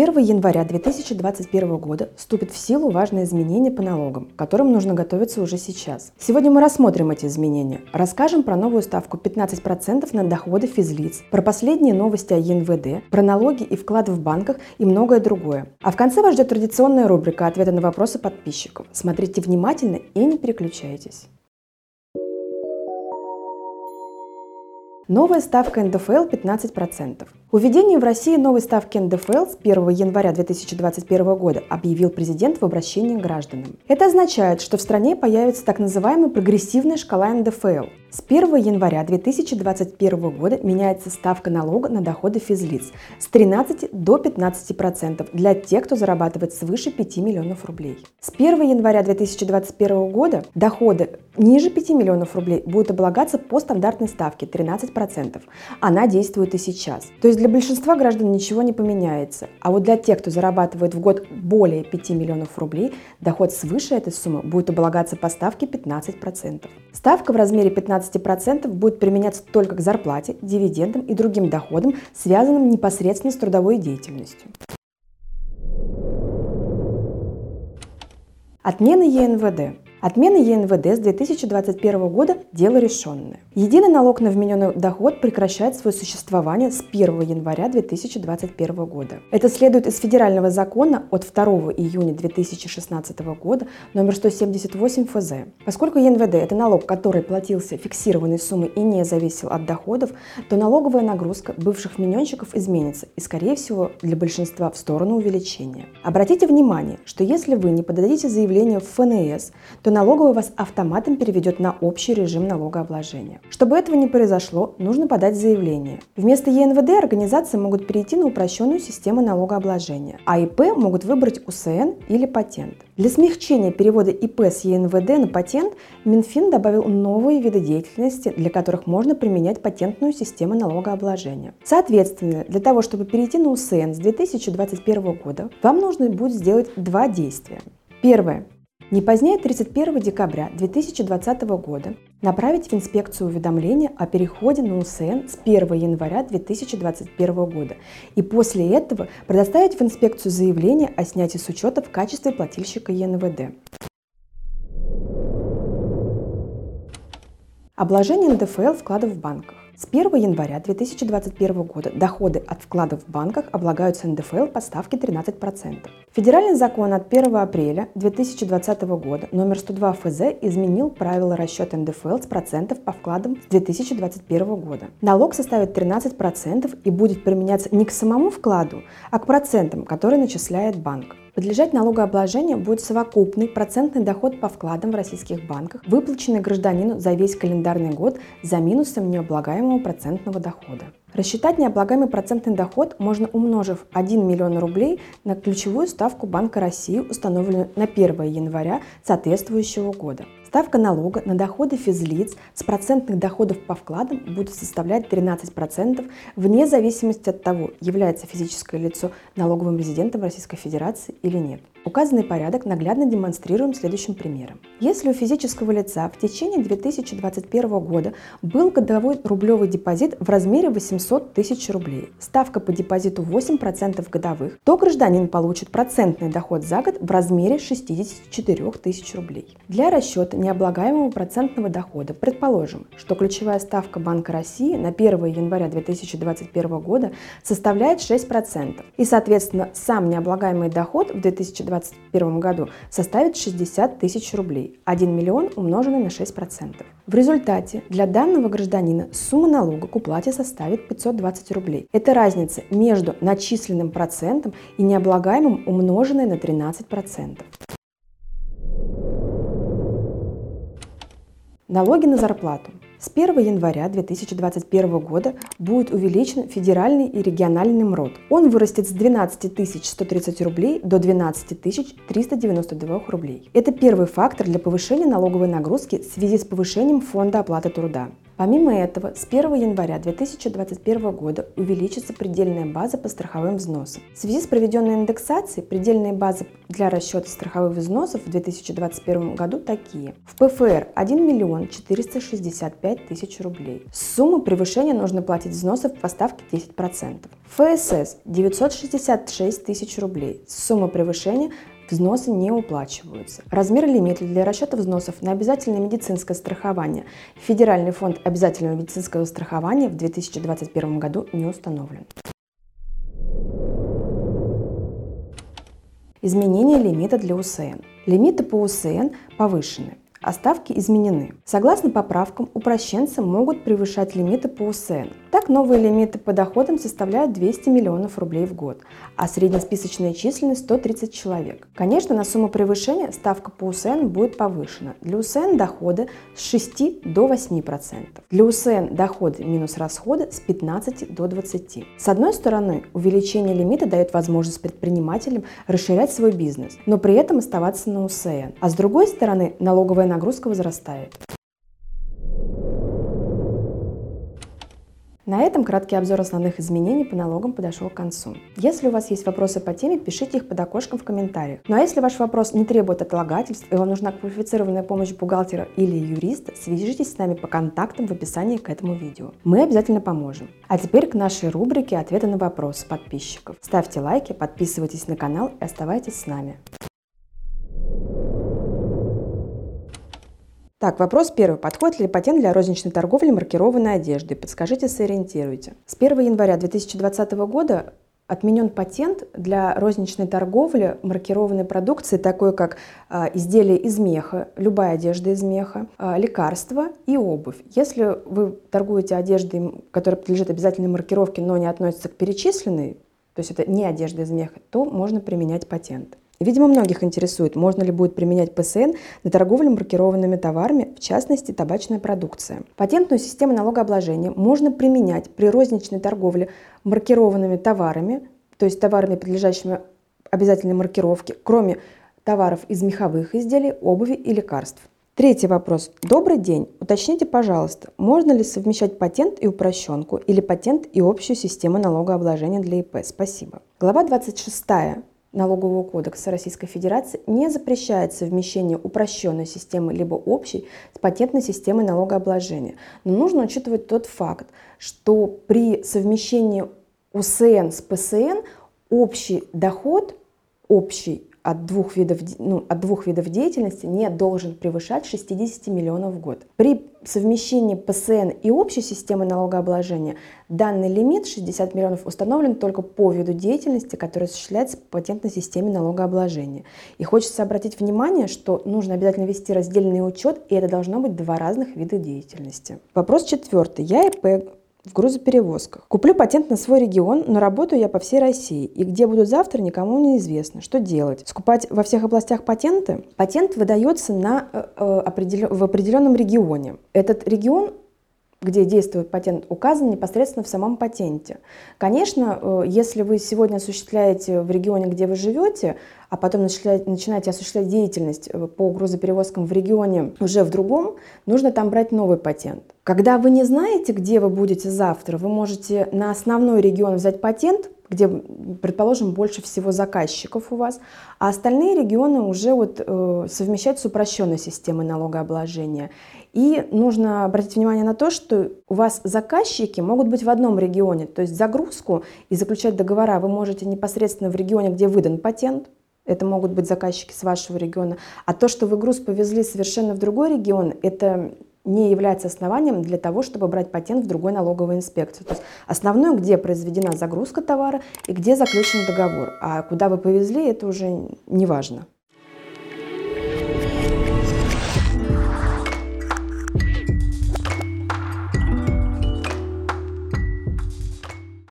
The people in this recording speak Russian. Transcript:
1 января 2021 года вступит в силу важное изменение по налогам, к которым нужно готовиться уже сейчас. Сегодня мы рассмотрим эти изменения, расскажем про новую ставку 15% на доходы физлиц, про последние новости о ЕНВД, про налоги и вклады в банках и многое другое. А в конце вас ждет традиционная рубрика «Ответы на вопросы подписчиков». Смотрите внимательно и не переключайтесь. Новая ставка НДФЛ 15%. Уведение в России новой ставки НДФЛ с 1 января 2021 года объявил президент в обращении к гражданам. Это означает, что в стране появится так называемая прогрессивная шкала НДФЛ. С 1 января 2021 года меняется ставка налога на доходы физлиц с 13 до 15% для тех, кто зарабатывает свыше 5 миллионов рублей. С 1 января 2021 года доходы ниже 5 миллионов рублей будут облагаться по стандартной ставке 13%. Она действует и сейчас. То есть для большинства граждан ничего не поменяется. А вот для тех, кто зарабатывает в год более 5 миллионов рублей, доход свыше этой суммы будет облагаться по ставке 15%. Ставка в размере 15% будет применяться только к зарплате, дивидендам и другим доходам, связанным непосредственно с трудовой деятельностью. Отмена ЕНВД. Отмена ЕНВД с 2021 года – дело решенное. Единый налог на вмененный доход прекращает свое существование с 1 января 2021 года. Это следует из федерального закона от 2 июня 2016 года номер 178 ФЗ. Поскольку ЕНВД – это налог, который платился фиксированной суммой и не зависел от доходов, то налоговая нагрузка бывших вмененщиков изменится и, скорее всего, для большинства в сторону увеличения. Обратите внимание, что если вы не подадите заявление в ФНС, то то налоговая вас автоматом переведет на общий режим налогообложения. Чтобы этого не произошло, нужно подать заявление. Вместо ЕНВД организации могут перейти на упрощенную систему налогообложения, а ИП могут выбрать УСН или патент. Для смягчения перевода ИП с ЕНВД на патент Минфин добавил новые виды деятельности, для которых можно применять патентную систему налогообложения. Соответственно, для того, чтобы перейти на УСН с 2021 года, вам нужно будет сделать два действия. Первое. Не позднее 31 декабря 2020 года направить в инспекцию уведомление о переходе на УСН с 1 января 2021 года и после этого предоставить в инспекцию заявление о снятии с учета в качестве плательщика ЕНВД. Обложение НДФЛ вкладов в банках. С 1 января 2021 года доходы от вкладов в банках облагаются НДФЛ по ставке 13%. Федеральный закон от 1 апреля 2020 года номер 102 ФЗ изменил правила расчета НДФЛ с процентов по вкладам с 2021 года. Налог составит 13% и будет применяться не к самому вкладу, а к процентам, которые начисляет банк. Подлежать налогообложению будет совокупный процентный доход по вкладам в российских банках, выплаченный гражданину за весь календарный год за минусом необлагаемого процентного дохода. Рассчитать необлагаемый процентный доход можно, умножив 1 миллион рублей на ключевую ставку Банка России, установленную на 1 января соответствующего года. Ставка налога на доходы физлиц с процентных доходов по вкладам будет составлять 13% вне зависимости от того, является физическое лицо налоговым резидентом Российской Федерации или нет. Указанный порядок наглядно демонстрируем следующим примером. Если у физического лица в течение 2021 года был годовой рублевый депозит в размере 800 тысяч рублей, ставка по депозиту 8% годовых, то гражданин получит процентный доход за год в размере 64 тысяч рублей. Для расчета необлагаемого процентного дохода предположим, что ключевая ставка Банка России на 1 января 2021 года составляет 6%, и, соответственно, сам необлагаемый доход в 2021 2021 году составит 60 тысяч рублей, 1 миллион умноженный на 6%. В результате для данного гражданина сумма налога к уплате составит 520 рублей. Это разница между начисленным процентом и необлагаемым умноженной на 13%. Налоги на зарплату. С 1 января 2021 года будет увеличен федеральный и региональный МРОД. Он вырастет с 12 130 рублей до 12 392 рублей. Это первый фактор для повышения налоговой нагрузки в связи с повышением фонда оплаты труда. Помимо этого, с 1 января 2021 года увеличится предельная база по страховым взносам. В связи с проведенной индексацией предельные базы для расчета страховых взносов в 2021 году такие. В ПФР 1 миллион 465 тысяч рублей. Сумму превышения нужно платить взносов по ставке 10%. ФСС 966 тысяч рублей. Сумма превышения взносы не уплачиваются. Размер лимита для расчета взносов на обязательное медицинское страхование Федеральный фонд обязательного медицинского страхования в 2021 году не установлен. Изменение лимита для УСН. Лимиты по УСН повышены а ставки изменены. Согласно поправкам, упрощенцы могут превышать лимиты по УСН. Так, новые лимиты по доходам составляют 200 миллионов рублей в год, а среднесписочная численность 130 человек. Конечно, на сумму превышения ставка по УСН будет повышена. Для УСН доходы с 6 до 8%. Для УСН доходы минус расходы с 15 до 20. С одной стороны, увеличение лимита дает возможность предпринимателям расширять свой бизнес, но при этом оставаться на УСН. А с другой стороны, налоговая нагрузка возрастает. На этом краткий обзор основных изменений по налогам подошел к концу. Если у вас есть вопросы по теме, пишите их под окошком в комментариях. Ну а если ваш вопрос не требует отлагательств и вам нужна квалифицированная помощь бухгалтера или юриста, свяжитесь с нами по контактам в описании к этому видео. Мы обязательно поможем. А теперь к нашей рубрике «Ответы на вопросы подписчиков». Ставьте лайки, подписывайтесь на канал и оставайтесь с нами. Так, вопрос первый. Подходит ли патент для розничной торговли маркированной одеждой? Подскажите, сориентируйте. С 1 января 2020 года отменен патент для розничной торговли маркированной продукции, такой как э, изделия из меха, любая одежда из меха, э, лекарства и обувь. Если вы торгуете одеждой, которая подлежит обязательной маркировке, но не относится к перечисленной, то есть это не одежда из меха, то можно применять патент. Видимо, многих интересует, можно ли будет применять ПСН на торговлю маркированными товарами, в частности, табачная продукция. Патентную систему налогообложения можно применять при розничной торговле маркированными товарами, то есть товарами, подлежащими обязательной маркировке, кроме товаров из меховых изделий, обуви и лекарств. Третий вопрос. Добрый день. Уточните, пожалуйста, можно ли совмещать патент и упрощенку или патент и общую систему налогообложения для ИП? Спасибо. Глава 26 Налогового кодекса Российской Федерации не запрещает совмещение упрощенной системы либо общей с патентной системой налогообложения. Но нужно учитывать тот факт, что при совмещении УСН с ПСН общий доход, общий от двух, видов, ну, от двух видов деятельности не должен превышать 60 миллионов в год. При совмещении ПСН и общей системы налогообложения данный лимит 60 миллионов установлен только по виду деятельности, который осуществляется по патентной системе налогообложения. И хочется обратить внимание, что нужно обязательно вести раздельный учет, и это должно быть два разных вида деятельности. Вопрос четвертый. Я ИП в грузоперевозках. Куплю патент на свой регион, но работаю я по всей России. И где буду завтра, никому не известно. Что делать? Скупать во всех областях патенты? Патент выдается на, э, э определен, в определенном регионе. Этот регион где действует патент, указан непосредственно в самом патенте. Конечно, э, если вы сегодня осуществляете в регионе, где вы живете, а потом начинаете осуществлять деятельность э, по грузоперевозкам в регионе уже в другом, нужно там брать новый патент. Когда вы не знаете, где вы будете завтра, вы можете на основной регион взять патент, где, предположим, больше всего заказчиков у вас, а остальные регионы уже вот, э, совмещать с упрощенной системой налогообложения. И нужно обратить внимание на то, что у вас заказчики могут быть в одном регионе, то есть загрузку и заключать договора вы можете непосредственно в регионе, где выдан патент, это могут быть заказчики с вашего региона, а то, что вы груз повезли совершенно в другой регион, это не является основанием для того, чтобы брать патент в другой налоговой инспекции. То есть основное, где произведена загрузка товара и где заключен договор. А куда вы повезли, это уже не важно.